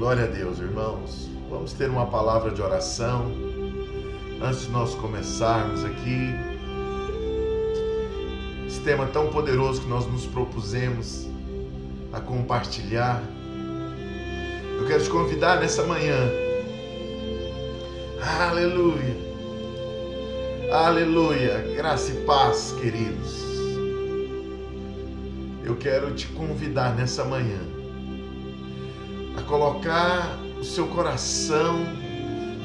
Glória a Deus, irmãos. Vamos ter uma palavra de oração antes de nós começarmos aqui. Esse tema tão poderoso que nós nos propusemos a compartilhar. Eu quero te convidar nessa manhã. Aleluia. Aleluia. Graça e paz, queridos. Eu quero te convidar nessa manhã colocar o seu coração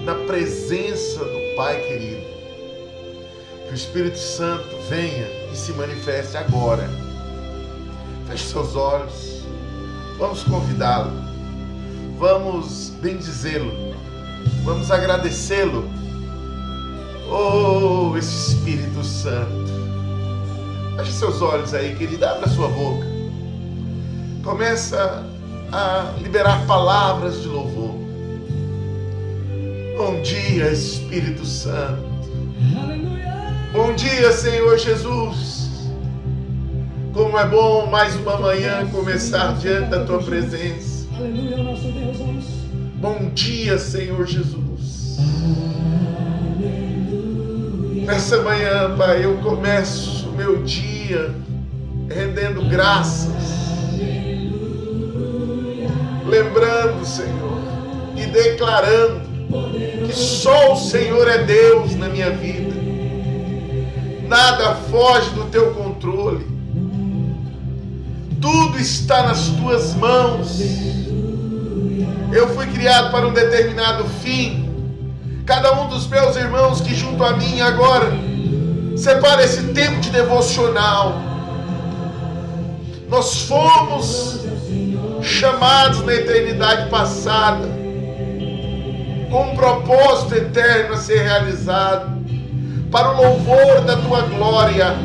na presença do Pai querido. Que o Espírito Santo venha e se manifeste agora. Feche seus olhos. Vamos convidá-lo. Vamos bendizê-lo. Vamos agradecê-lo. Oh, esse Espírito Santo. Feche seus olhos aí, querido. Abra sua boca. Começa a liberar palavras de louvor. Bom dia, Espírito Santo. Bom dia, Senhor Jesus. Como é bom mais uma manhã começar diante da tua presença. Bom dia, Senhor Jesus. Nessa manhã, Pai, eu começo o meu dia rendendo graças lembrando, Senhor, e declarando que só o Senhor é Deus na minha vida. Nada foge do teu controle. Tudo está nas tuas mãos. Eu fui criado para um determinado fim. Cada um dos meus irmãos que junto a mim agora separa esse tempo de devocional. Nós fomos chamados na eternidade passada, com um propósito eterno a ser realizado, para o louvor da tua glória.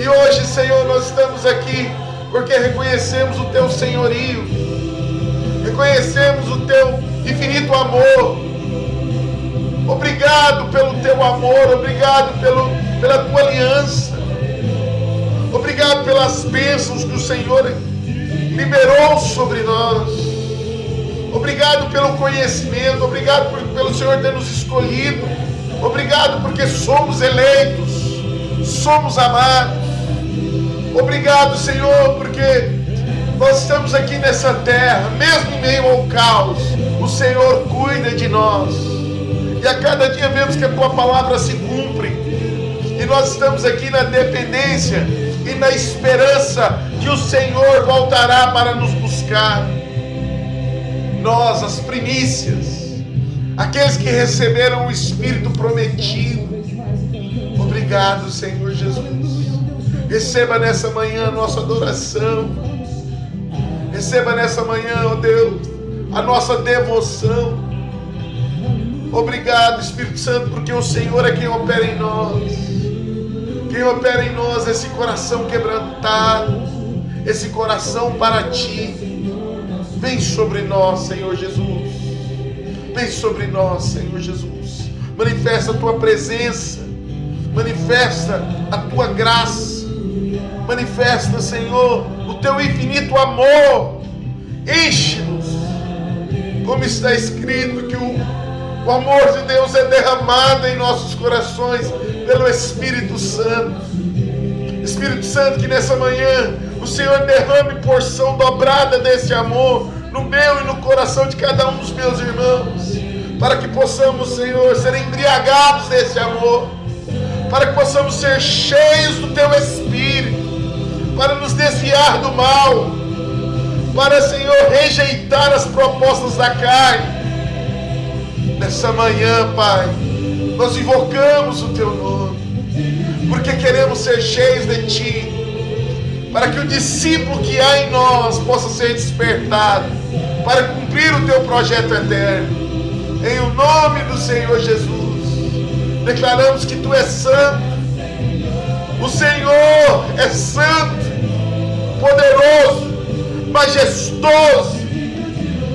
E hoje, Senhor, nós estamos aqui porque reconhecemos o teu senhorio, reconhecemos o teu infinito amor. Obrigado pelo teu amor, obrigado pelo, pela tua aliança, obrigado pelas bênçãos que o Senhor liberou sobre nós. Obrigado pelo conhecimento, obrigado por, pelo Senhor ter nos escolhido, obrigado porque somos eleitos, somos amados. Obrigado, Senhor, porque nós estamos aqui nessa terra, mesmo em meio ao caos, o Senhor cuida de nós. E a cada dia vemos que a tua palavra se cumpre. E nós estamos aqui na dependência e na esperança que o Senhor voltará para nos buscar. Nós, as primícias, aqueles que receberam o Espírito prometido. Obrigado, Senhor Jesus. Receba nessa manhã a nossa adoração. Receba nessa manhã, ó oh Deus, a nossa devoção. Obrigado, Espírito Santo, porque o Senhor é quem opera em nós quem opera em nós esse coração quebrantado, esse coração para ti. Vem sobre nós, Senhor Jesus. Vem sobre nós, Senhor Jesus. Manifesta a tua presença. Manifesta a tua graça. Manifesta, Senhor, o teu infinito amor. Enche-nos. Como está escrito que o, o amor de Deus é derramado em nossos corações pelo Espírito Santo. Espírito Santo, que nessa manhã o Senhor derrame porção dobrada desse amor no meu e no coração de cada um dos meus irmãos, para que possamos, Senhor, ser embriagados desse amor, para que possamos ser cheios do Teu Espírito, para nos desviar do mal, para, Senhor, rejeitar as propostas da carne. Nessa manhã, Pai. Nós invocamos o teu nome, porque queremos ser cheios de ti, para que o discípulo que há em nós possa ser despertado, para cumprir o teu projeto eterno. Em o nome do Senhor Jesus, declaramos que tu és santo, o Senhor é santo, poderoso, majestoso,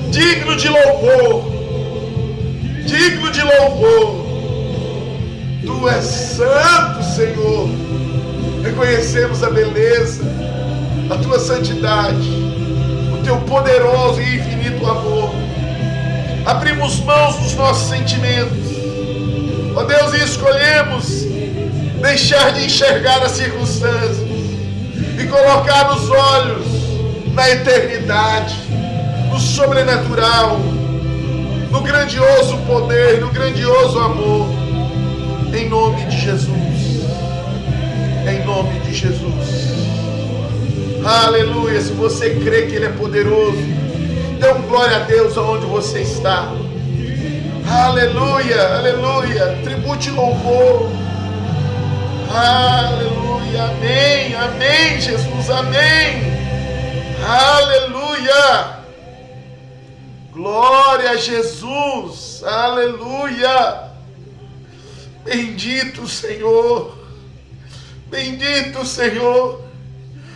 digno de louvor, digno de louvor. Tu és santo, Senhor. Reconhecemos a beleza, a tua santidade, o teu poderoso e infinito amor. nossos sentimentos. Ó Deus, e escolhemos deixar de enxergar as circunstâncias e colocar os olhos na eternidade, no sobrenatural, no grandioso poder, no grandioso amor. Em nome de Jesus. Em nome de Jesus. Aleluia. Se você crê que Ele é poderoso, dê um glória a Deus aonde você está. Aleluia, aleluia. Tribute louvor. Aleluia, amém, amém, Jesus, amém. Aleluia. Glória a Jesus, aleluia. Bendito Senhor, bendito Senhor.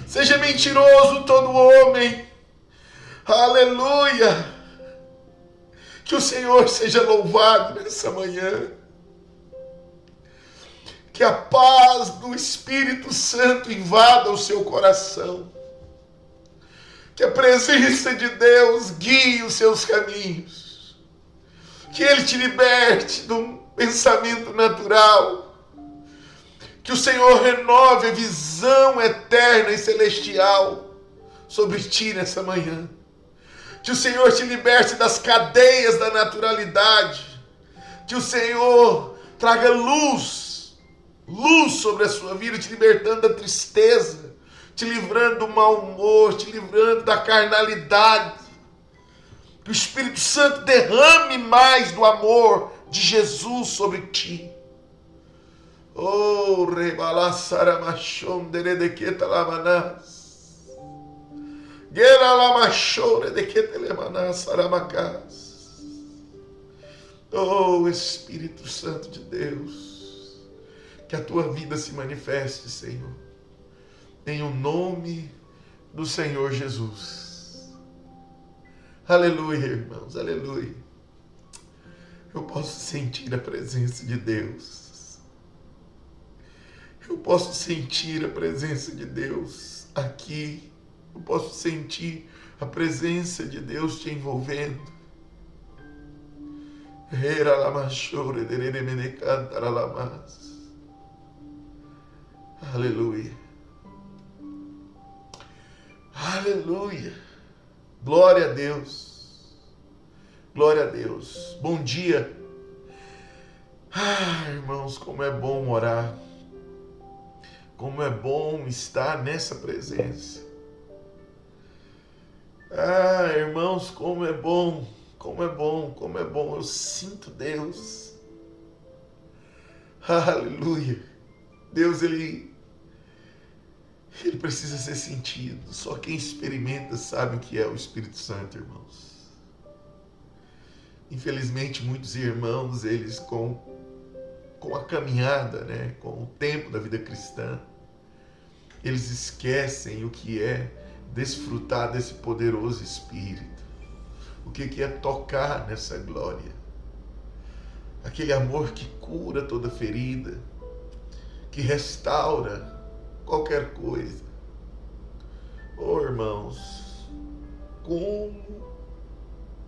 Seja mentiroso todo homem, aleluia. Que o Senhor seja louvado nessa manhã. Que a paz do Espírito Santo invada o seu coração. Que a presença de Deus guie os seus caminhos. Que Ele te liberte do pensamento natural. Que o Senhor renove a visão eterna e celestial sobre ti nessa manhã. Que o Senhor te liberte das cadeias da naturalidade. Que o Senhor traga luz, luz sobre a sua vida, te libertando da tristeza, te livrando do mau humor, te livrando da carnalidade. Que o Espírito Santo derrame mais do amor de Jesus sobre ti. Oh, rebalaçaramachon deredequeta lamanás. Oh Espírito Santo de Deus, que a tua vida se manifeste, Senhor, em o nome do Senhor Jesus. Aleluia, irmãos, aleluia. Eu posso sentir a presença de Deus. Eu posso sentir a presença de Deus aqui eu posso sentir a presença de Deus te envolvendo. Aleluia. Aleluia. Glória a Deus. Glória a Deus. Bom dia. Ah, irmãos, como é bom orar. Como é bom estar nessa presença. Ah, irmãos, como é bom, como é bom, como é bom. Eu sinto Deus. Aleluia. Deus, ele ele precisa ser sentido. Só quem experimenta sabe o que é o Espírito Santo, irmãos. Infelizmente, muitos irmãos, eles com com a caminhada, né, com o tempo da vida cristã, eles esquecem o que é desfrutar desse poderoso Espírito. O que é tocar nessa glória. Aquele amor que cura toda ferida, que restaura qualquer coisa. Oh, irmãos, como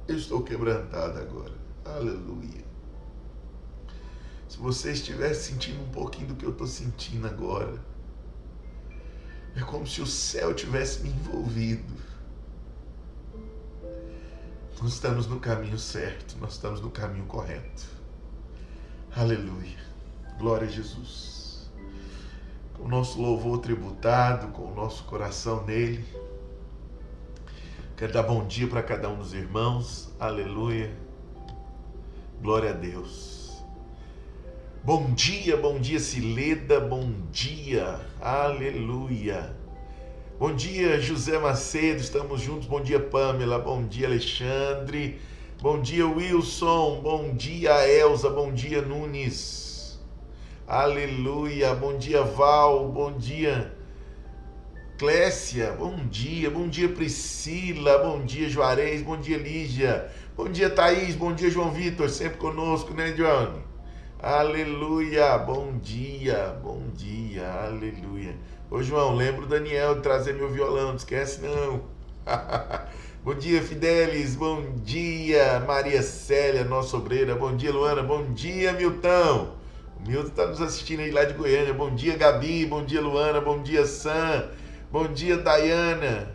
eu estou quebrantado agora. Aleluia. Se você estiver sentindo um pouquinho do que eu estou sentindo agora, é como se o céu tivesse me envolvido. Nós estamos no caminho certo, nós estamos no caminho correto. Aleluia. Glória a Jesus. O nosso louvor tributado, com o nosso coração nele. Quero dar bom dia para cada um dos irmãos. Aleluia. Glória a Deus. Bom dia, bom dia Cileda, bom dia, aleluia. Bom dia José Macedo, estamos juntos. Bom dia Pamela, bom dia Alexandre, bom dia Wilson, bom dia Elza, bom dia Nunes, aleluia. Bom dia Val, bom dia Clécia, bom dia, bom dia Priscila, bom dia Juarez, bom dia Lígia, bom dia Thaís, bom dia João Vitor, sempre conosco, né, Johnny? Aleluia, bom dia, bom dia, aleluia. Ô João, lembra o Daniel de trazer meu violão, não esquece não. Bom dia, Fidelis. Bom dia, Maria Célia, nossa obreira. Bom dia, Luana. Bom dia, Milton. Milton está nos assistindo aí lá de Goiânia. Bom dia, Gabi. Bom dia, Luana. Bom dia, Sam. Bom dia, Dayana.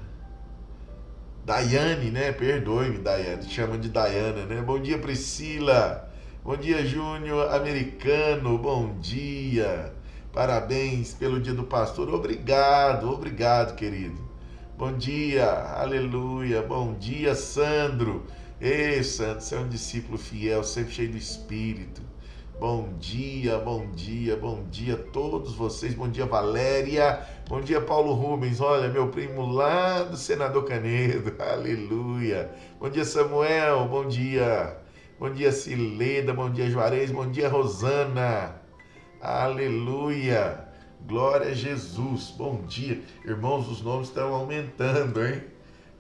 Daiane, né? Perdoe-me, Daiane. Chama de Dayana, né? Bom dia, Priscila. Bom dia, Júnior Americano. Bom dia. Parabéns pelo dia do pastor. Obrigado, obrigado, querido. Bom dia, aleluia. Bom dia, Sandro. Ei, Sandro, você é um discípulo fiel, sempre cheio do Espírito. Bom dia, bom dia, bom dia a todos vocês. Bom dia, Valéria. Bom dia, Paulo Rubens. Olha, meu primo lá do Senador Canedo. Aleluia. Bom dia, Samuel. Bom dia. Bom dia, Cileda. Bom dia, Juarez. Bom dia, Rosana. Aleluia. Glória a Jesus. Bom dia. Irmãos, os nomes estão aumentando, hein?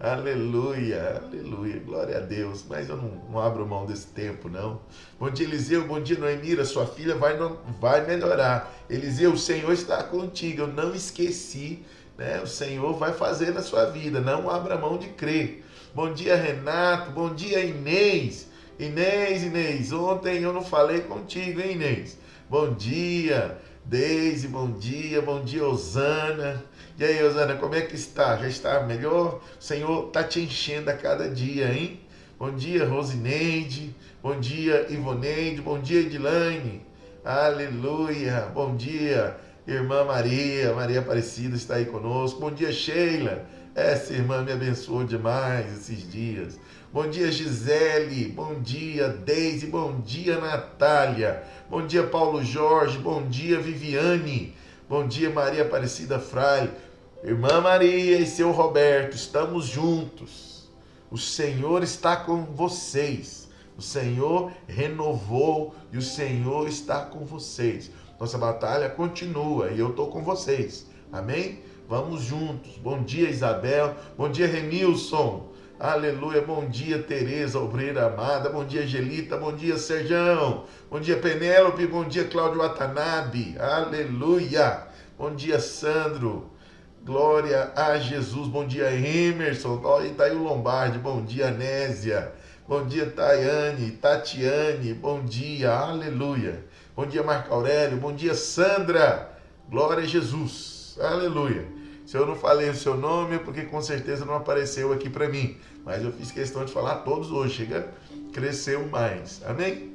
Aleluia, aleluia, glória a Deus. Mas eu não, não, abro mão desse tempo, não. Bom dia, Eliseu. Bom dia, Noemira. Sua filha vai, vai melhorar. Eliseu, o Senhor está contigo. Eu não esqueci. Né? O Senhor vai fazer na sua vida. Não abra mão de crer. Bom dia, Renato. Bom dia, Inês. Inês, Inês. Ontem eu não falei contigo, hein, Inês? Bom dia. Deise, bom dia, bom dia, Osana. E aí, Osana, como é que está? Já está melhor? O Senhor está te enchendo a cada dia, hein? Bom dia, Rosineide. Bom dia, Ivoneide. Bom dia, Edilane. Aleluia. Bom dia, irmã Maria. Maria Aparecida está aí conosco. Bom dia, Sheila. Essa irmã me abençoou demais esses dias. Bom dia, Gisele. Bom dia, Deise. Bom dia, Natália. Bom dia, Paulo Jorge. Bom dia, Viviane. Bom dia, Maria Aparecida Fraile. Irmã Maria e seu Roberto, estamos juntos. O Senhor está com vocês. O Senhor renovou e o Senhor está com vocês. Nossa batalha continua e eu estou com vocês. Amém? Vamos juntos. Bom dia, Isabel. Bom dia, Remilson. Aleluia. Bom dia, Tereza, obreira amada. Bom dia, Angelita. Bom dia, Serjão. Bom dia, Penélope. Bom dia, Cláudio Watanabe. Aleluia. Bom dia, Sandro. Glória a Jesus. Bom dia, Emerson. Olha, tá aí o Lombardi. Bom dia, Nésia. Bom dia, Tayane, Tatiane. Bom dia. Aleluia. Bom dia, Marco Aurélio. Bom dia, Sandra. Glória a Jesus. Aleluia. Se eu não falei o seu nome, é porque com certeza não apareceu aqui para mim. Mas eu fiz questão de falar todos hoje. Chega, cresceu mais. Amém?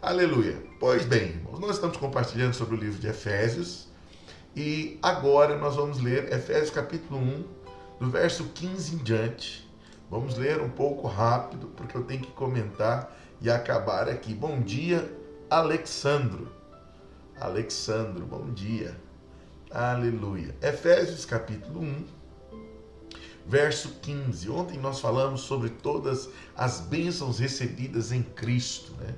Aleluia. Pois bem, nós estamos compartilhando sobre o livro de Efésios. E agora nós vamos ler Efésios capítulo 1, do verso 15 em diante. Vamos ler um pouco rápido, porque eu tenho que comentar e acabar aqui. Bom dia, Alexandro. Alexandro, bom dia. Aleluia. Efésios capítulo 1, verso 15. Ontem nós falamos sobre todas as bênçãos recebidas em Cristo, né?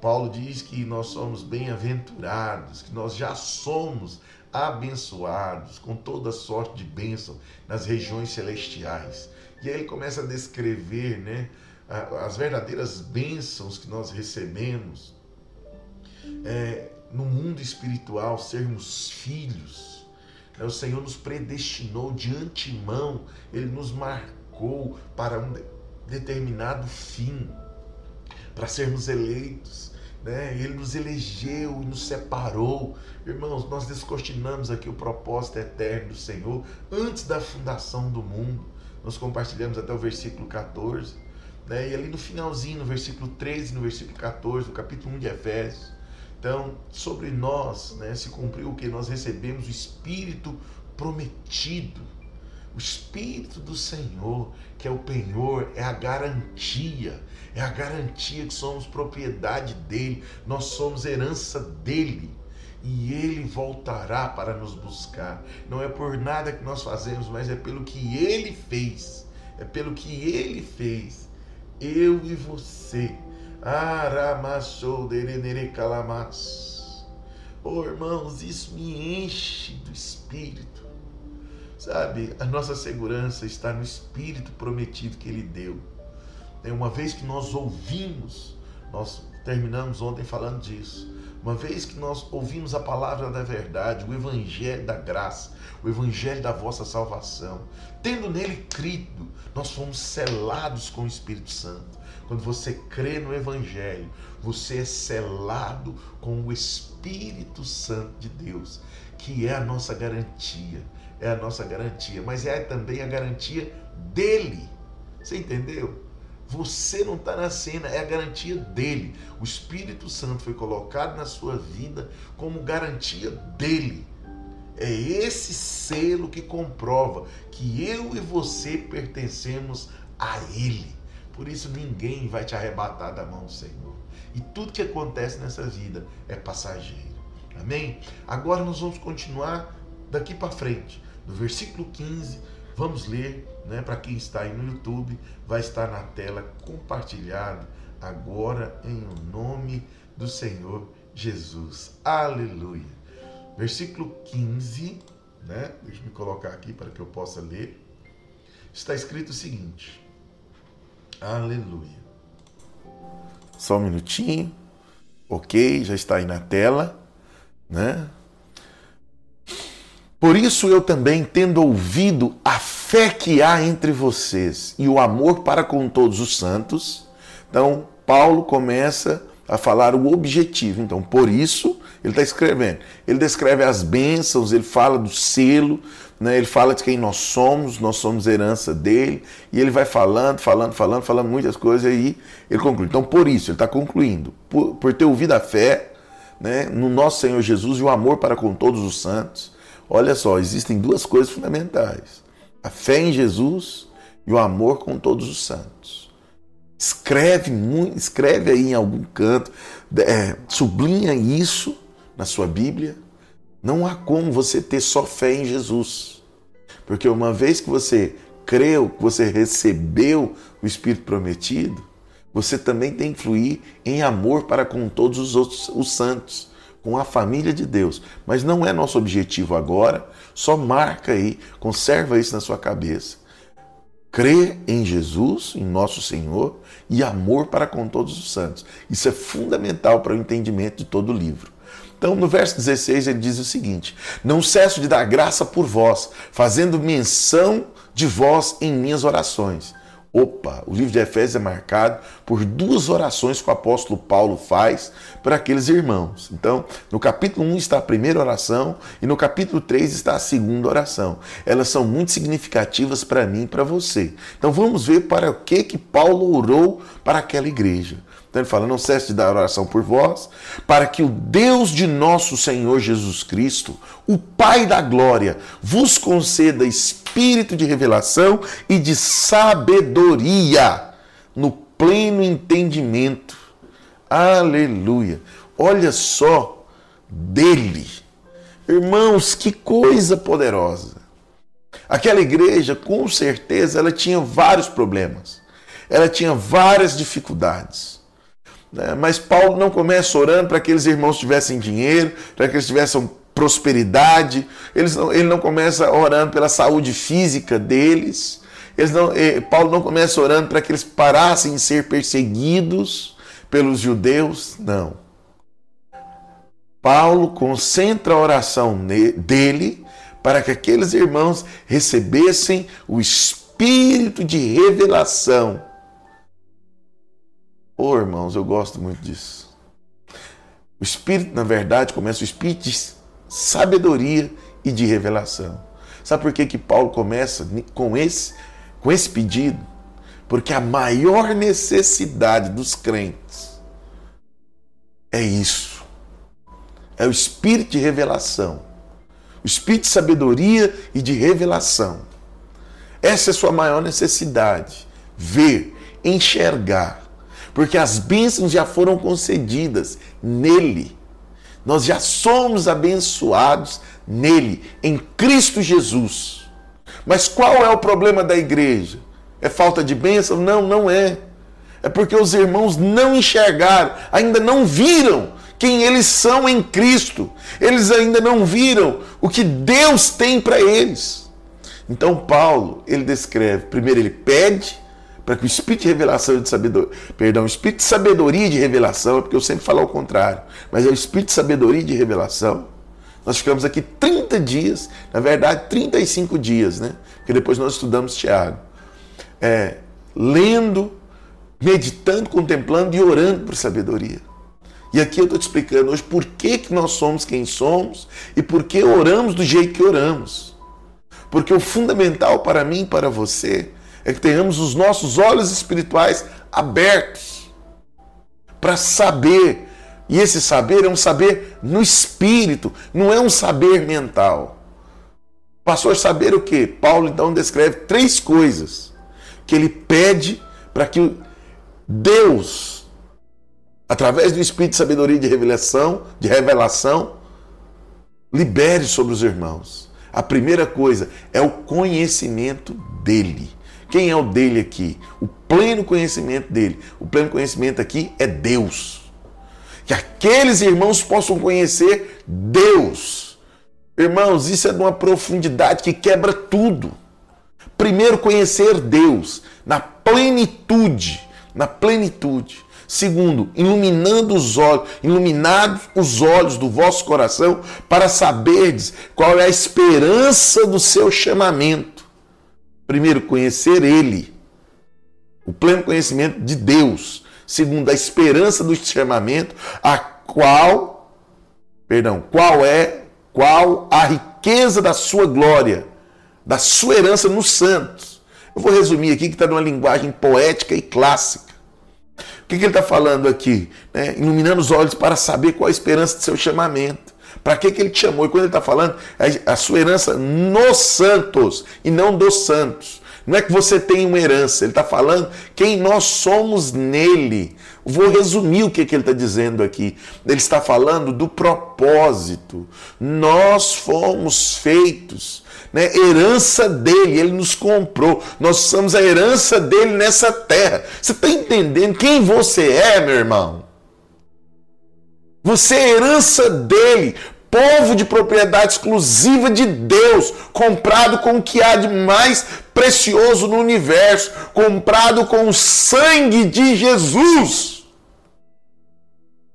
Paulo diz que nós somos bem-aventurados, que nós já somos abençoados com toda sorte de bênção nas regiões celestiais. E aí ele começa a descrever, né, as verdadeiras bênçãos que nós recebemos. É, no mundo espiritual sermos filhos. Né? O Senhor nos predestinou de antemão, Ele nos marcou para um determinado fim, para sermos eleitos. Né? Ele nos elegeu e nos separou. Irmãos, nós descortinamos aqui o propósito eterno do Senhor antes da fundação do mundo. Nós compartilhamos até o versículo 14. Né? E ali no finalzinho, no versículo 13 no versículo 14, do capítulo 1 de Efésios, então, sobre nós né, se cumpriu o que? Nós recebemos o Espírito prometido, o Espírito do Senhor, que é o penhor, é a garantia, é a garantia que somos propriedade dele, nós somos herança dele. E ele voltará para nos buscar. Não é por nada que nós fazemos, mas é pelo que ele fez. É pelo que ele fez. Eu e você Aramassoderenerecalamas. Oh, irmãos, isso me enche do Espírito. Sabe, a nossa segurança está no Espírito prometido que Ele deu. Uma vez que nós ouvimos, nós terminamos ontem falando disso. Uma vez que nós ouvimos a palavra da verdade, o evangelho da graça, o evangelho da vossa salvação, tendo nele crido, nós fomos selados com o Espírito Santo. Quando você crê no evangelho, você é selado com o Espírito Santo de Deus, que é a nossa garantia. É a nossa garantia, mas é também a garantia dele. Você entendeu? Você não está na cena, é a garantia dele. O Espírito Santo foi colocado na sua vida como garantia dele. É esse selo que comprova que eu e você pertencemos a Ele. Por isso ninguém vai te arrebatar da mão do Senhor. E tudo que acontece nessa vida é passageiro. Amém? Agora nós vamos continuar daqui para frente. No versículo 15, vamos ler, né? Para quem está aí no YouTube, vai estar na tela compartilhado agora em nome do Senhor Jesus. Aleluia. Versículo 15, né? Deixa eu me colocar aqui para que eu possa ler. Está escrito o seguinte: Aleluia. Só um minutinho. Ok, já está aí na tela, né? Por isso eu também, tendo ouvido a fé que há entre vocês e o amor para com todos os santos, então Paulo começa a falar o objetivo. Então, por isso, ele está escrevendo. Ele descreve as bênçãos, ele fala do selo, né? ele fala de quem nós somos, nós somos herança dele, e ele vai falando, falando, falando, falando muitas coisas, e aí ele conclui. Então, por isso, ele está concluindo, por, por, ter ouvido a fé né? no nosso Senhor Jesus e o amor para com todos os santos. Olha só, existem duas coisas fundamentais: a fé em Jesus e o amor com todos os santos. Escreve escreve aí em algum canto, é, sublinha isso na sua Bíblia. Não há como você ter só fé em Jesus. Porque uma vez que você creu, que você recebeu o Espírito prometido, você também tem que fluir em amor para com todos os outros os santos, com a família de Deus. Mas não é nosso objetivo agora, só marca aí, conserva isso na sua cabeça crer em Jesus, em nosso Senhor, e amor para com todos os santos. Isso é fundamental para o entendimento de todo o livro. Então, no verso 16, ele diz o seguinte: Não cesso de dar graça por vós, fazendo menção de vós em minhas orações Opa, o livro de Efésios é marcado por duas orações que o apóstolo Paulo faz para aqueles irmãos. Então, no capítulo 1 está a primeira oração e no capítulo 3 está a segunda oração. Elas são muito significativas para mim e para você. Então, vamos ver para o que que Paulo orou para aquela igreja. Então ele fala: Não cesse de dar oração por vós, para que o Deus de nosso Senhor Jesus Cristo, o Pai da glória, vos conceda espírito de revelação e de sabedoria no pleno entendimento. Aleluia. Olha só dele. Irmãos, que coisa poderosa. Aquela igreja, com certeza, ela tinha vários problemas. Ela tinha várias dificuldades. Né? Mas Paulo não começa orando para que aqueles irmãos tivessem dinheiro, para que eles tivessem prosperidade. Eles não, ele não começa orando pela saúde física deles. Eles não, eh, Paulo não começa orando para que eles parassem de ser perseguidos pelos judeus. Não. Paulo concentra a oração dele para que aqueles irmãos recebessem o espírito de revelação Oh, irmãos, eu gosto muito disso. O Espírito, na verdade, começa o Espírito de sabedoria e de revelação. Sabe por que, que Paulo começa com esse, com esse pedido? Porque a maior necessidade dos crentes é isso. É o Espírito de revelação. O Espírito de sabedoria e de revelação. Essa é a sua maior necessidade. Ver, enxergar porque as bênçãos já foram concedidas nele. Nós já somos abençoados nele, em Cristo Jesus. Mas qual é o problema da igreja? É falta de bênção? Não, não é. É porque os irmãos não enxergaram, ainda não viram quem eles são em Cristo. Eles ainda não viram o que Deus tem para eles. Então Paulo, ele descreve, primeiro ele pede, para que o espírito de revelação de sabedoria, perdão, o espírito de sabedoria e de revelação, é porque eu sempre falo ao contrário, mas é o espírito de sabedoria e de revelação. Nós ficamos aqui 30 dias, na verdade 35 dias, né? Porque depois nós estudamos Tiago. É, lendo, meditando, contemplando e orando por sabedoria. E aqui eu estou te explicando hoje por que, que nós somos quem somos e por que oramos do jeito que oramos. Porque o fundamental para mim e para você é que tenhamos os nossos olhos espirituais abertos para saber. E esse saber é um saber no espírito, não é um saber mental. Pastor, saber o que? Paulo então descreve três coisas que ele pede para que Deus, através do espírito de sabedoria e de revelação, de revelação, libere sobre os irmãos. A primeira coisa é o conhecimento dele. Quem é o dele aqui? O pleno conhecimento dele. O pleno conhecimento aqui é Deus. Que aqueles irmãos possam conhecer Deus. Irmãos, isso é de uma profundidade que quebra tudo. Primeiro, conhecer Deus na plenitude. Na plenitude. Segundo, iluminando os olhos, iluminados os olhos do vosso coração para saberdes qual é a esperança do seu chamamento Primeiro, conhecer Ele, o pleno conhecimento de Deus. Segundo, a esperança do chamamento, a qual, perdão, qual é, qual a riqueza da sua glória, da sua herança nos santos. Eu vou resumir aqui que está numa linguagem poética e clássica. O que, que ele está falando aqui? Né? Iluminando os olhos para saber qual a esperança do seu chamamento. Para que, que ele te chamou? E quando ele está falando, a sua herança nos santos e não dos santos. Não é que você tem uma herança, ele está falando quem nós somos nele. Vou resumir o que, que ele está dizendo aqui. Ele está falando do propósito. Nós fomos feitos, né? herança dele, ele nos comprou. Nós somos a herança dele nessa terra. Você está entendendo quem você é, meu irmão? Você é herança dele, povo de propriedade exclusiva de Deus, comprado com o que há de mais precioso no universo, comprado com o sangue de Jesus.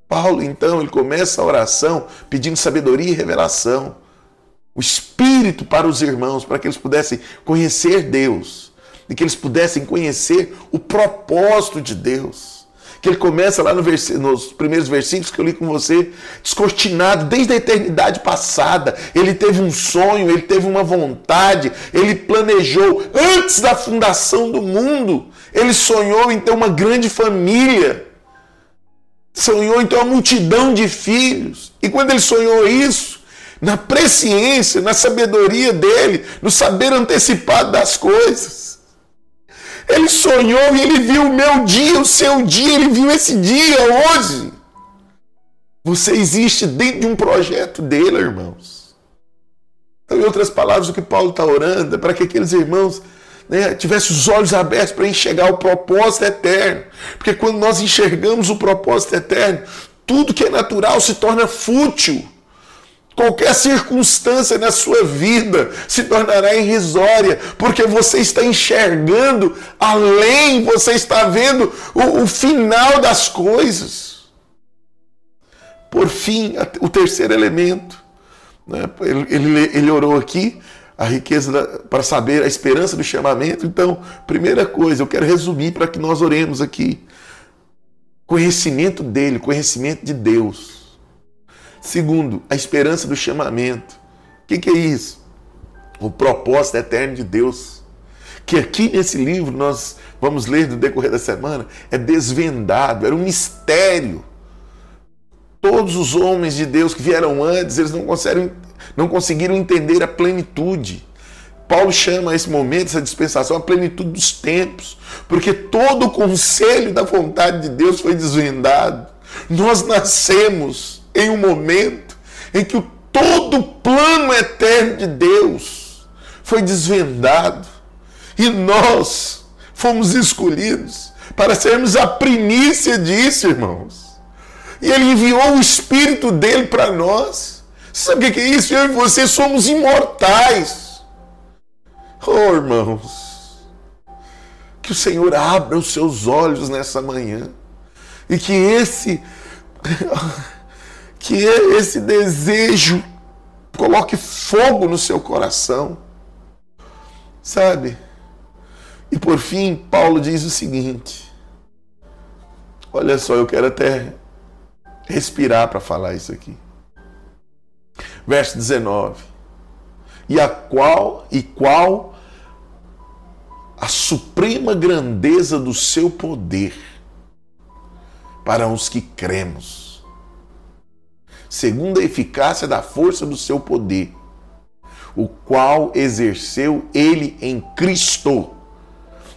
Paulo, então, ele começa a oração pedindo sabedoria e revelação, o Espírito para os irmãos, para que eles pudessem conhecer Deus, e que eles pudessem conhecer o propósito de Deus que ele começa lá no vers... nos primeiros versículos que eu li com você, descortinado desde a eternidade passada. Ele teve um sonho, ele teve uma vontade, ele planejou antes da fundação do mundo. Ele sonhou em ter uma grande família. Sonhou em ter uma multidão de filhos. E quando ele sonhou isso, na presciência, na sabedoria dele, no saber antecipado das coisas, ele sonhou e ele viu o meu dia, o seu dia, ele viu esse dia hoje. Você existe dentro de um projeto dele, irmãos. Então, em outras palavras, o que Paulo está orando é para que aqueles irmãos né, tivessem os olhos abertos para enxergar o propósito eterno. Porque quando nós enxergamos o propósito eterno, tudo que é natural se torna fútil. Qualquer circunstância na sua vida se tornará irrisória, porque você está enxergando além, você está vendo o, o final das coisas. Por fim, o terceiro elemento, né? ele, ele, ele orou aqui a riqueza para saber a esperança do chamamento. Então, primeira coisa, eu quero resumir para que nós oremos aqui. Conhecimento dele, conhecimento de Deus. Segundo, a esperança do chamamento. O que, que, é isso? O propósito eterno de Deus. Que aqui nesse livro nós vamos ler no decorrer da semana, é desvendado, era um mistério. Todos os homens de Deus que vieram antes, eles não conseguiram, não conseguiram entender a plenitude. Paulo chama esse momento, essa dispensação, a plenitude dos tempos, porque todo o conselho da vontade de Deus foi desvendado. Nós nascemos em um momento em que o todo o plano eterno de Deus foi desvendado e nós fomos escolhidos para sermos a primícia disso, irmãos. E Ele enviou o Espírito dele para nós. Sabe o que é isso? Eu e você somos imortais. Oh, irmãos. Que o Senhor abra os seus olhos nessa manhã e que esse que esse desejo coloque fogo no seu coração. Sabe? E por fim, Paulo diz o seguinte: Olha só, eu quero até respirar para falar isso aqui. Verso 19. E a qual e qual a suprema grandeza do seu poder para os que cremos, segundo a eficácia da força do seu poder, o qual exerceu ele em Cristo,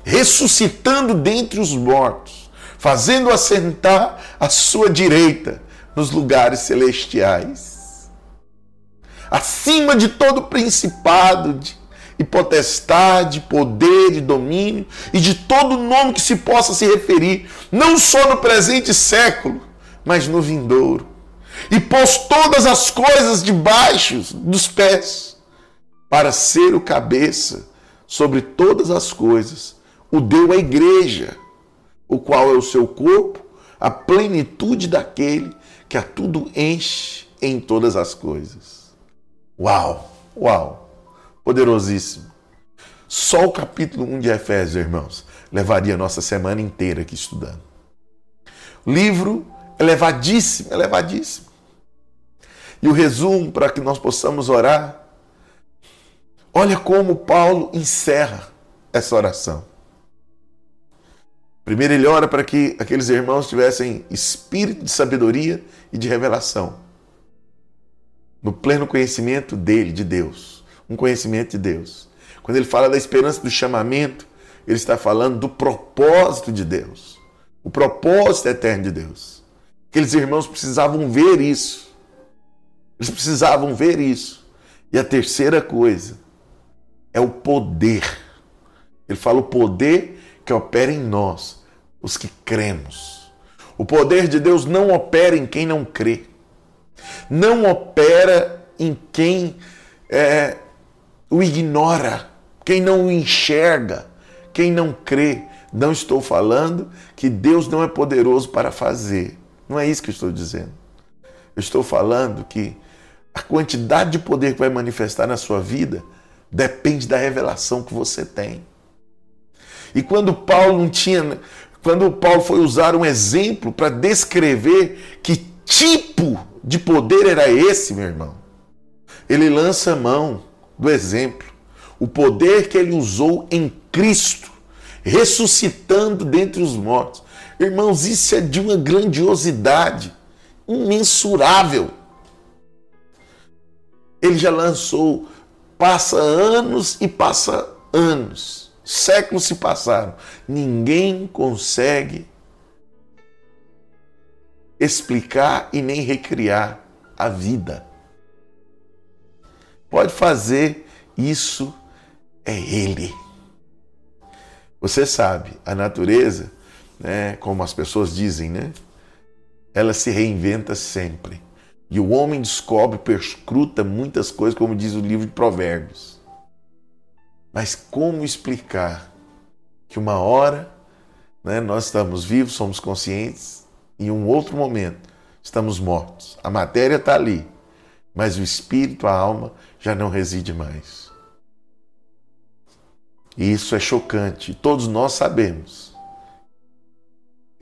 ressuscitando dentre os mortos, fazendo assentar à sua direita nos lugares celestiais, acima de todo principado, de e potestade, poder e domínio e de todo nome que se possa se referir, não só no presente século, mas no vindouro. E pôs todas as coisas debaixo dos pés, para ser o cabeça sobre todas as coisas. O deu à igreja, o qual é o seu corpo, a plenitude daquele que a tudo enche em todas as coisas. Uau, uau poderosíssimo. Só o capítulo 1 de Efésios, irmãos, levaria a nossa semana inteira aqui estudando. Livro é levadíssimo, é levadíssimo. E o resumo para que nós possamos orar. Olha como Paulo encerra essa oração. Primeiro, ele ora para que aqueles irmãos tivessem espírito de sabedoria e de revelação, no pleno conhecimento dele, de Deus um conhecimento de Deus. Quando ele fala da esperança do chamamento, ele está falando do propósito de Deus, o propósito eterno de Deus. Aqueles irmãos precisavam ver isso. Eles precisavam ver isso. E a terceira coisa é o poder. Ele fala o poder que opera em nós, os que cremos. O poder de Deus não opera em quem não crê. Não opera em quem é, o ignora, quem não o enxerga, quem não crê. Não estou falando que Deus não é poderoso para fazer. Não é isso que eu estou dizendo. Eu estou falando que a quantidade de poder que vai manifestar na sua vida depende da revelação que você tem. E quando Paulo não tinha, quando Paulo foi usar um exemplo para descrever que tipo de poder era esse, meu irmão, ele lança mão do exemplo, o poder que ele usou em Cristo, ressuscitando dentre os mortos. Irmãos, isso é de uma grandiosidade imensurável. Ele já lançou, passa anos e passa anos, séculos se passaram, ninguém consegue explicar e nem recriar a vida pode fazer, isso é Ele. Você sabe, a natureza, né, como as pessoas dizem, né, ela se reinventa sempre. E o homem descobre, perscruta muitas coisas, como diz o livro de Provérbios. Mas como explicar que uma hora né, nós estamos vivos, somos conscientes, e em um outro momento estamos mortos? A matéria está ali, mas o espírito, a alma, já não reside mais. E isso é chocante. Todos nós sabemos.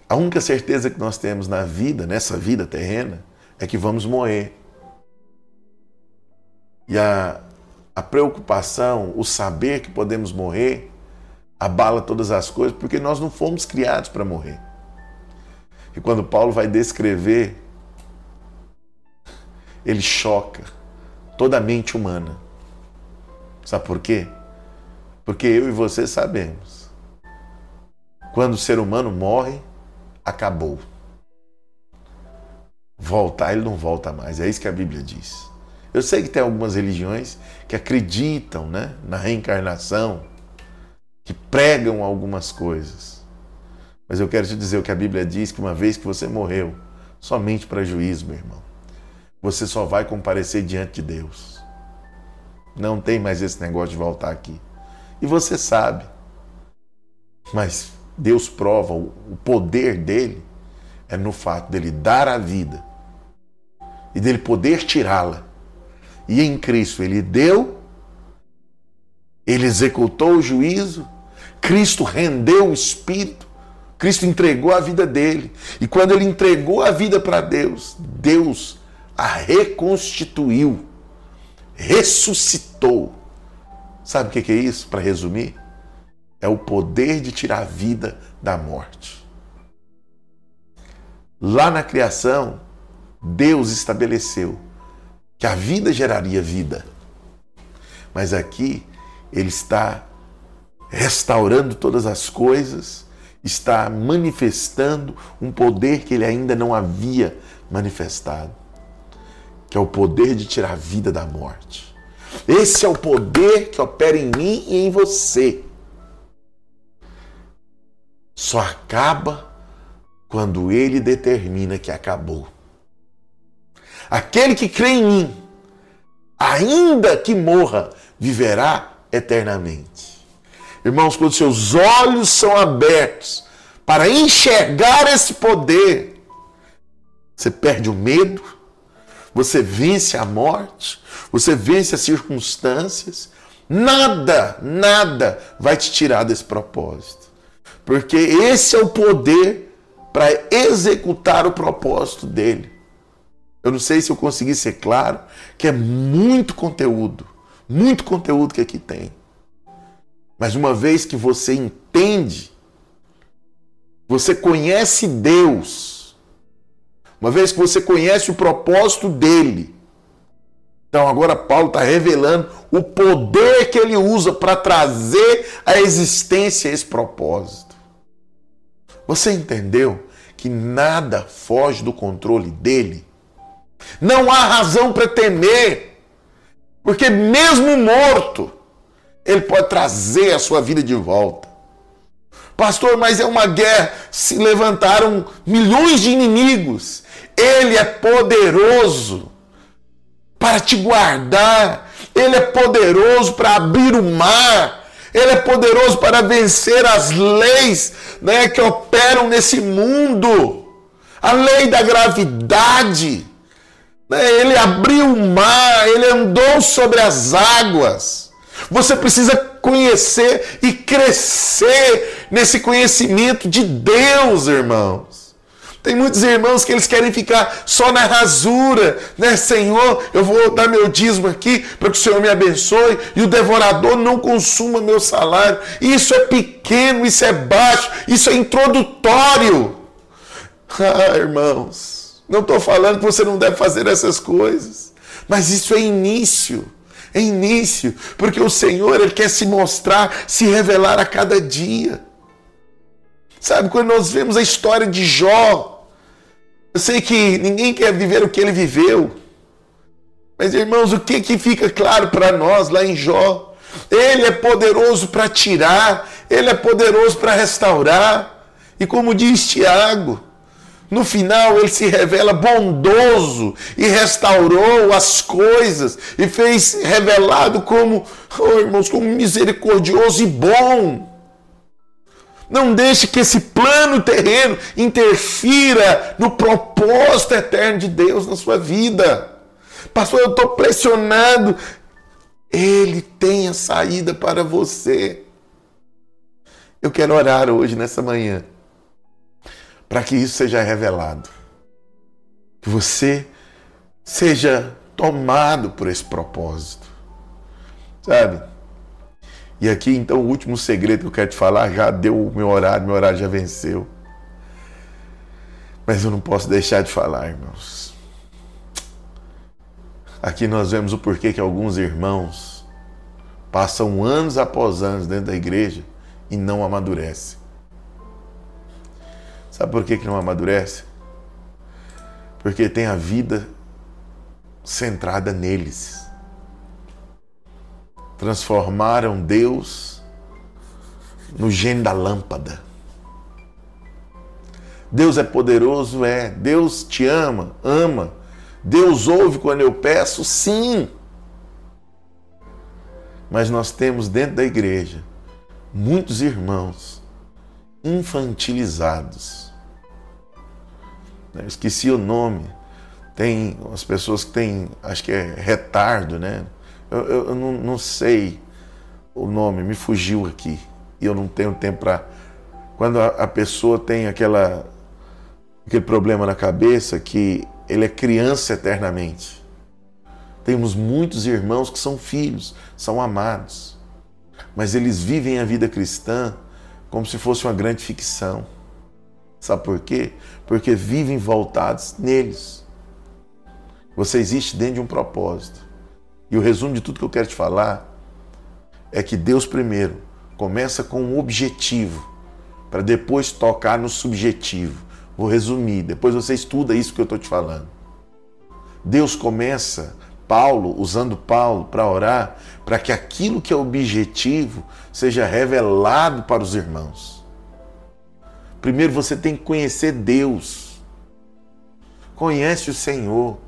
A única certeza que nós temos na vida, nessa vida terrena, é que vamos morrer. E a, a preocupação, o saber que podemos morrer, abala todas as coisas, porque nós não fomos criados para morrer. E quando Paulo vai descrever, ele choca toda a mente humana. Sabe por quê? Porque eu e você sabemos. Quando o ser humano morre, acabou. Voltar, ele não volta mais. É isso que a Bíblia diz. Eu sei que tem algumas religiões que acreditam né, na reencarnação, que pregam algumas coisas. Mas eu quero te dizer o que a Bíblia diz: que uma vez que você morreu, somente para juízo, meu irmão você só vai comparecer diante de Deus. Não tem mais esse negócio de voltar aqui. E você sabe. Mas Deus prova o poder dele é no fato dele dar a vida e dele poder tirá-la. E em Cristo ele deu, ele executou o juízo, Cristo rendeu o Espírito, Cristo entregou a vida dele. E quando ele entregou a vida para Deus, Deus a reconstituiu, ressuscitou. Sabe o que é isso, para resumir? É o poder de tirar a vida da morte. Lá na criação, Deus estabeleceu que a vida geraria vida. Mas aqui ele está restaurando todas as coisas, está manifestando um poder que ele ainda não havia manifestado, que é o poder de tirar a vida da morte. Esse é o poder que opera em mim e em você. Só acaba quando ele determina que acabou. Aquele que crê em mim, ainda que morra, viverá eternamente. Irmãos, quando seus olhos são abertos para enxergar esse poder, você perde o medo, você vence a morte, você vence as circunstâncias, nada, nada vai te tirar desse propósito. Porque esse é o poder para executar o propósito dele. Eu não sei se eu consegui ser claro, que é muito conteúdo, muito conteúdo que aqui tem. Mas uma vez que você entende, você conhece Deus, uma vez que você conhece o propósito dele, então agora Paulo está revelando o poder que ele usa para trazer à existência esse propósito. Você entendeu que nada foge do controle dele. Não há razão para temer, porque mesmo morto, ele pode trazer a sua vida de volta. Pastor, mas é uma guerra, se levantaram milhões de inimigos. Ele é poderoso para te guardar, ele é poderoso para abrir o mar ele é poderoso para vencer as leis né, que operam nesse mundo. A lei da gravidade. Né? Ele abriu o mar, ele andou sobre as águas. Você precisa conhecer e crescer nesse conhecimento de Deus, irmãos. Tem muitos irmãos que eles querem ficar só na rasura, né? Senhor, eu vou dar meu dízimo aqui para que o Senhor me abençoe e o devorador não consuma meu salário. Isso é pequeno, isso é baixo, isso é introdutório. Ah, irmãos, não estou falando que você não deve fazer essas coisas, mas isso é início. É início, porque o Senhor ele quer se mostrar, se revelar a cada dia. Sabe, quando nós vemos a história de Jó, eu sei que ninguém quer viver o que ele viveu. Mas, irmãos, o que, que fica claro para nós lá em Jó? Ele é poderoso para tirar, ele é poderoso para restaurar. E como diz Tiago, no final ele se revela bondoso e restaurou as coisas e fez revelado como, oh, irmãos, como misericordioso e bom. Não deixe que esse plano terreno interfira no propósito eterno de Deus na sua vida. Pastor, eu estou pressionado. Ele tem a saída para você. Eu quero orar hoje, nessa manhã, para que isso seja revelado. Que você seja tomado por esse propósito. Sabe? E aqui então o último segredo que eu quero te falar, já deu o meu horário, meu horário já venceu. Mas eu não posso deixar de falar, irmãos. Aqui nós vemos o porquê que alguns irmãos passam anos após anos dentro da igreja e não amadurecem. Sabe por que, que não amadurece? Porque tem a vida centrada neles transformaram Deus no gênio da lâmpada. Deus é poderoso, é. Deus te ama, ama. Deus ouve quando eu peço, sim. Mas nós temos dentro da igreja muitos irmãos infantilizados. Eu esqueci o nome. Tem as pessoas que têm, acho que é retardo, né? Eu, eu, eu não, não sei o nome, me fugiu aqui. E eu não tenho tempo para. Quando a, a pessoa tem aquela, aquele problema na cabeça que ele é criança eternamente. Temos muitos irmãos que são filhos, são amados, mas eles vivem a vida cristã como se fosse uma grande ficção. Sabe por quê? Porque vivem voltados neles. Você existe dentro de um propósito. E o resumo de tudo que eu quero te falar é que Deus primeiro começa com um objetivo para depois tocar no subjetivo. Vou resumir, depois você estuda isso que eu estou te falando. Deus começa, Paulo, usando Paulo para orar, para que aquilo que é objetivo seja revelado para os irmãos. Primeiro você tem que conhecer Deus. Conhece o Senhor.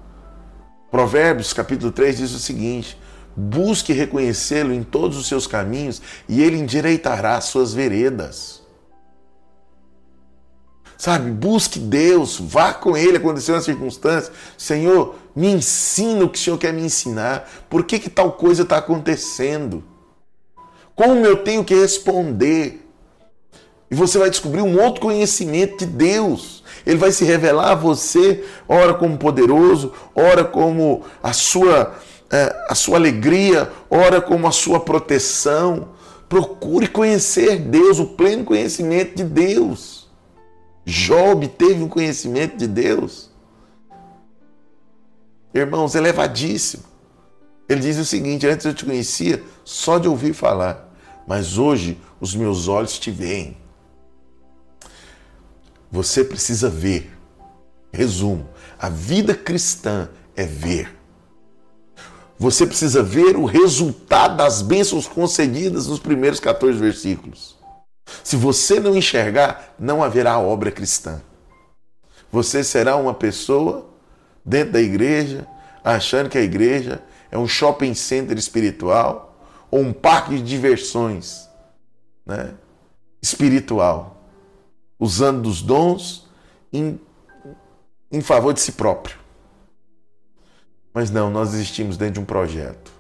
Provérbios capítulo 3 diz o seguinte: busque reconhecê-lo em todos os seus caminhos e ele endireitará as suas veredas. Sabe, busque Deus, vá com Ele, aconteceu uma circunstância. Senhor, me ensina o que o Senhor quer me ensinar. Por que, que tal coisa está acontecendo? Como eu tenho que responder? E você vai descobrir um outro conhecimento de Deus. Ele vai se revelar a você, ora como poderoso, ora como a sua, é, a sua alegria, ora como a sua proteção. Procure conhecer Deus, o pleno conhecimento de Deus. Job teve um conhecimento de Deus. Irmãos, elevadíssimo. Ele diz o seguinte: Antes eu te conhecia só de ouvir falar, mas hoje os meus olhos te veem. Você precisa ver. Resumo: a vida cristã é ver. Você precisa ver o resultado das bênçãos concedidas nos primeiros 14 versículos. Se você não enxergar, não haverá obra cristã. Você será uma pessoa dentro da igreja, achando que a igreja é um shopping center espiritual ou um parque de diversões né, espiritual, usando dos dons em, em favor de si próprio. Mas não, nós existimos dentro de um projeto.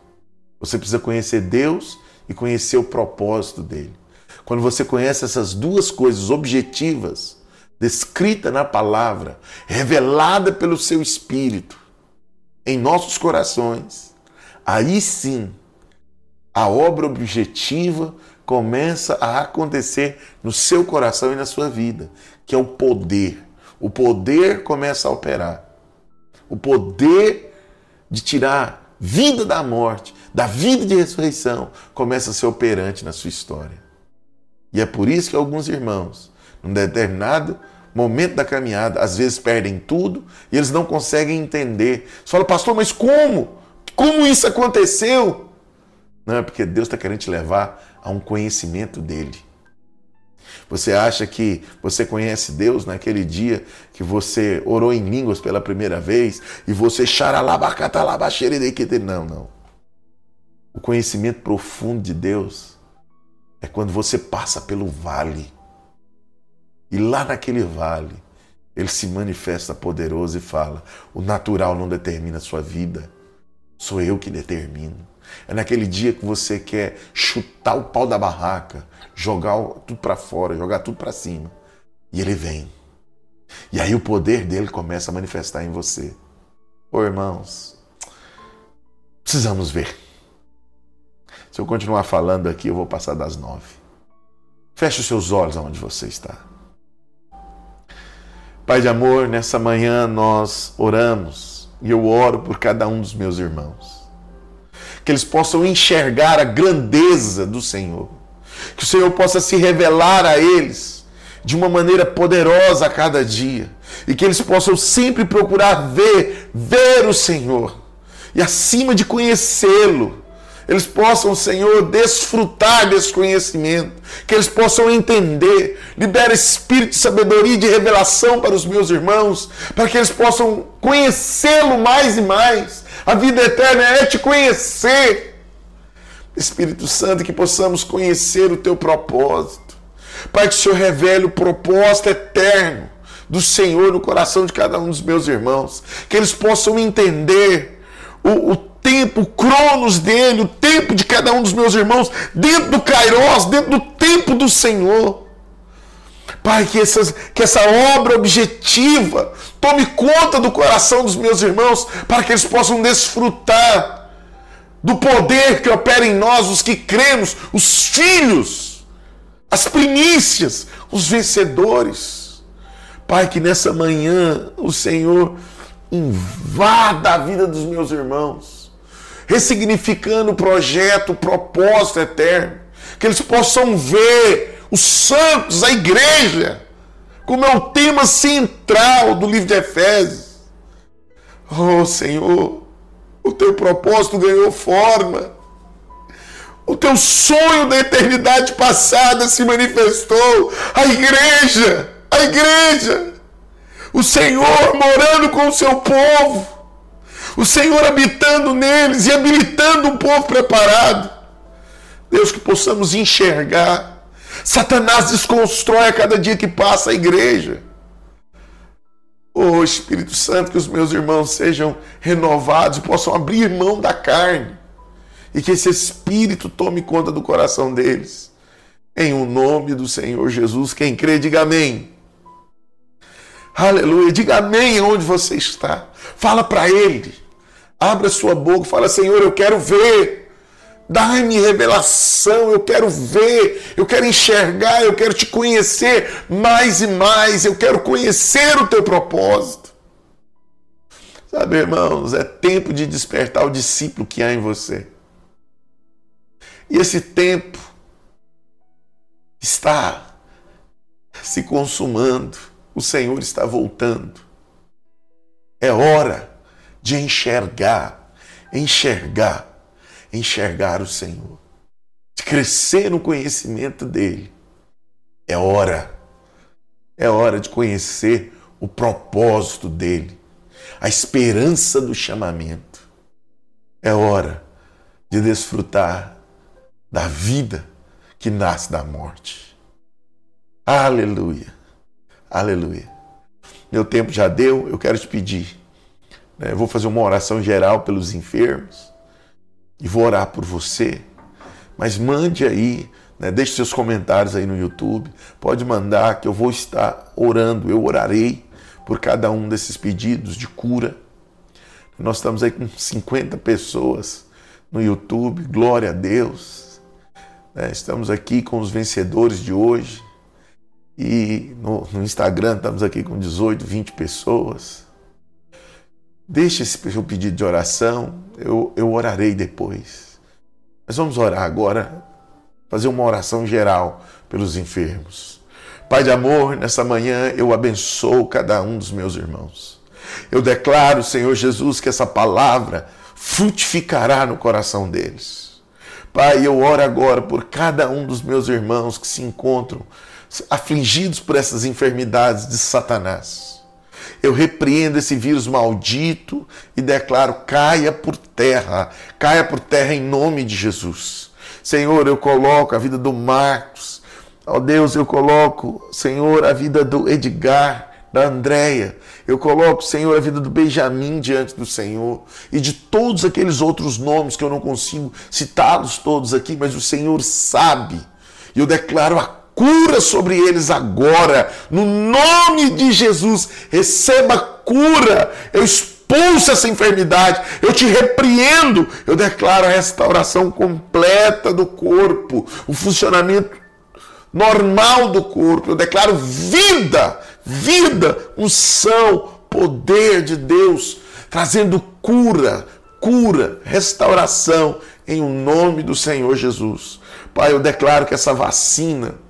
Você precisa conhecer Deus e conhecer o propósito dele. Quando você conhece essas duas coisas objetivas, descrita na palavra, revelada pelo seu espírito em nossos corações, aí sim a obra objetiva começa a acontecer no seu coração e na sua vida, que é o poder. O poder começa a operar. O poder de tirar vida da morte, da vida de ressurreição, começa a ser operante na sua história. E é por isso que alguns irmãos, num determinado momento da caminhada, às vezes perdem tudo e eles não conseguem entender. Você fala, pastor, mas como? Como isso aconteceu? Não, é porque Deus está querendo te levar a um conhecimento dele. Você acha que você conhece Deus naquele dia que você orou em línguas pela primeira vez e você xaralabacatalabaxeredequete? Não, não. O conhecimento profundo de Deus é quando você passa pelo vale. E lá naquele vale, ele se manifesta poderoso e fala: o natural não determina a sua vida, sou eu que determino. É naquele dia que você quer chutar o pau da barraca, jogar tudo para fora, jogar tudo para cima. E ele vem. E aí o poder dele começa a manifestar em você. Ô irmãos, precisamos ver. Se eu continuar falando aqui, eu vou passar das nove. Feche os seus olhos aonde você está. Pai de amor, nessa manhã nós oramos e eu oro por cada um dos meus irmãos. Que eles possam enxergar a grandeza do Senhor. Que o Senhor possa se revelar a eles de uma maneira poderosa a cada dia. E que eles possam sempre procurar ver, ver o Senhor. E acima de conhecê-lo, eles possam, Senhor, desfrutar desse conhecimento, que eles possam entender. Libera espírito de sabedoria e de revelação para os meus irmãos, para que eles possam conhecê-lo mais e mais. A vida eterna é te conhecer. Espírito Santo, que possamos conhecer o teu propósito, Pai, que o Senhor revele o propósito eterno do Senhor no coração de cada um dos meus irmãos. Que eles possam entender o, o tempo, o cronos dele, o tempo de cada um dos meus irmãos, dentro do Kairos, dentro do tempo do Senhor. Pai, que, essas, que essa obra objetiva tome conta do coração dos meus irmãos, para que eles possam desfrutar do poder que opera em nós, os que cremos, os filhos, as primícias, os vencedores. Pai, que nessa manhã o Senhor invada a vida dos meus irmãos, ressignificando o projeto, o propósito eterno, que eles possam ver os santos, a igreja, como é o tema central do livro de Efésios. Oh Senhor, o teu propósito ganhou forma. O teu sonho da eternidade passada se manifestou. A igreja, a igreja, o Senhor morando com o seu povo, o Senhor habitando neles e habilitando um povo preparado. Deus, que possamos enxergar Satanás desconstrói a cada dia que passa a igreja. Oh Espírito Santo, que os meus irmãos sejam renovados possam abrir mão da carne. E que esse Espírito tome conta do coração deles. Em o nome do Senhor Jesus, quem crê, diga amém. Aleluia, diga amém onde você está. Fala para Ele. Abra sua boca, fala, Senhor, eu quero ver. Dá-me revelação, eu quero ver, eu quero enxergar, eu quero te conhecer mais e mais, eu quero conhecer o teu propósito. Sabe, irmãos, é tempo de despertar o discípulo que há em você. E esse tempo está se consumando, o Senhor está voltando. É hora de enxergar, enxergar enxergar o Senhor, de crescer no conhecimento dele. É hora, é hora de conhecer o propósito dele, a esperança do chamamento. É hora de desfrutar da vida que nasce da morte. Aleluia, aleluia. Meu tempo já deu, eu quero te pedir. Né? Vou fazer uma oração geral pelos enfermos e vou orar por você. Mas mande aí, né, deixe seus comentários aí no YouTube. Pode mandar que eu vou estar orando, eu orarei por cada um desses pedidos de cura. Nós estamos aí com 50 pessoas no YouTube, glória a Deus. Né, estamos aqui com os vencedores de hoje. E no, no Instagram estamos aqui com 18, 20 pessoas. Deixe esse seu pedido de oração, eu, eu orarei depois. Mas vamos orar agora, fazer uma oração geral pelos enfermos. Pai de amor, nessa manhã eu abençoo cada um dos meus irmãos. Eu declaro, Senhor Jesus, que essa palavra frutificará no coração deles. Pai, eu oro agora por cada um dos meus irmãos que se encontram afligidos por essas enfermidades de Satanás. Eu repreendo esse vírus maldito e declaro: caia por terra, caia por terra em nome de Jesus. Senhor, eu coloco a vida do Marcos. Ó oh Deus, eu coloco, Senhor, a vida do Edgar, da Andréia. Eu coloco, Senhor, a vida do Benjamin diante do Senhor e de todos aqueles outros nomes que eu não consigo citá-los todos aqui, mas o Senhor sabe. E eu declaro a cura sobre eles agora, no nome de Jesus. Receba cura. Eu expulso essa enfermidade. Eu te repreendo. Eu declaro a restauração completa do corpo, o funcionamento normal do corpo. Eu declaro vida, vida, unção, poder de Deus, trazendo cura, cura, restauração em o nome do Senhor Jesus. Pai, eu declaro que essa vacina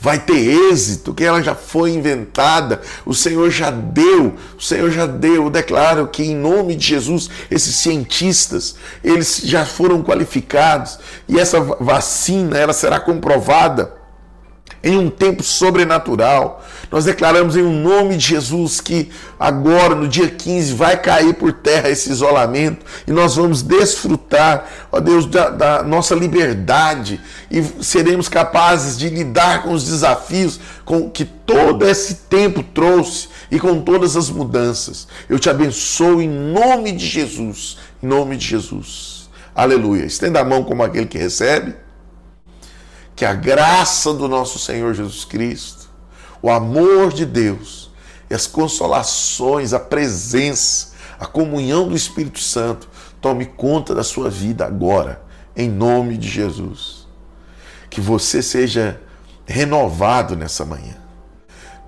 vai ter êxito, que ela já foi inventada, o Senhor já deu, o Senhor já deu. Eu declaro que em nome de Jesus, esses cientistas, eles já foram qualificados e essa vacina ela será comprovada em um tempo sobrenatural. Nós declaramos em um nome de Jesus que agora, no dia 15, vai cair por terra esse isolamento e nós vamos desfrutar, ó Deus, da, da nossa liberdade e seremos capazes de lidar com os desafios com que todo esse tempo trouxe e com todas as mudanças. Eu te abençoo em nome de Jesus. Em nome de Jesus. Aleluia. Estenda a mão como aquele que recebe. Que a graça do nosso Senhor Jesus Cristo, o amor de Deus e as consolações, a presença, a comunhão do Espírito Santo tome conta da sua vida agora, em nome de Jesus. Que você seja renovado nessa manhã.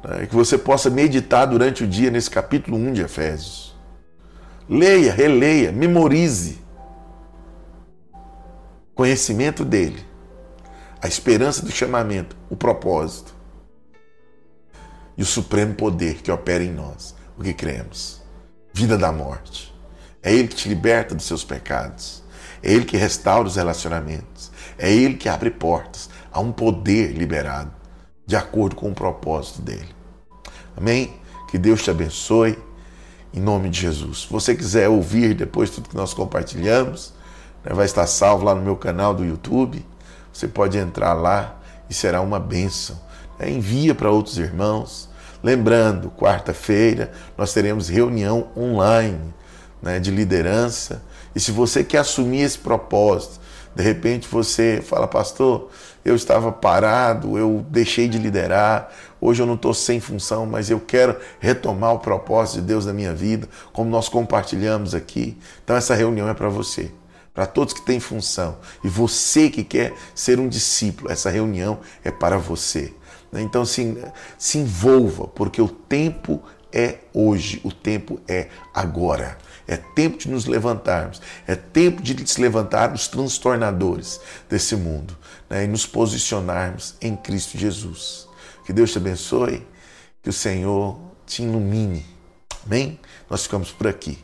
Né? Que você possa meditar durante o dia nesse capítulo 1 de Efésios. Leia, releia, memorize. Conhecimento dele, a esperança do chamamento, o propósito e o supremo poder que opera em nós, o que cremos. Vida da morte. É Ele que te liberta dos seus pecados. É Ele que restaura os relacionamentos. É Ele que abre portas a um poder liberado de acordo com o propósito dele. Amém? Que Deus te abençoe em nome de Jesus. Se você quiser ouvir depois tudo que nós compartilhamos, né, vai estar salvo lá no meu canal do YouTube. Você pode entrar lá e será uma bênção. Né? Envia para outros irmãos. Lembrando, quarta-feira nós teremos reunião online né, de liderança. E se você quer assumir esse propósito, de repente você fala, pastor, eu estava parado, eu deixei de liderar, hoje eu não estou sem função, mas eu quero retomar o propósito de Deus na minha vida, como nós compartilhamos aqui. Então essa reunião é para você, para todos que têm função. E você que quer ser um discípulo, essa reunião é para você. Então se, se envolva, porque o tempo é hoje, o tempo é agora. É tempo de nos levantarmos, é tempo de se levantar os transtornadores desse mundo né, e nos posicionarmos em Cristo Jesus. Que Deus te abençoe, que o Senhor te ilumine. Amém? Nós ficamos por aqui.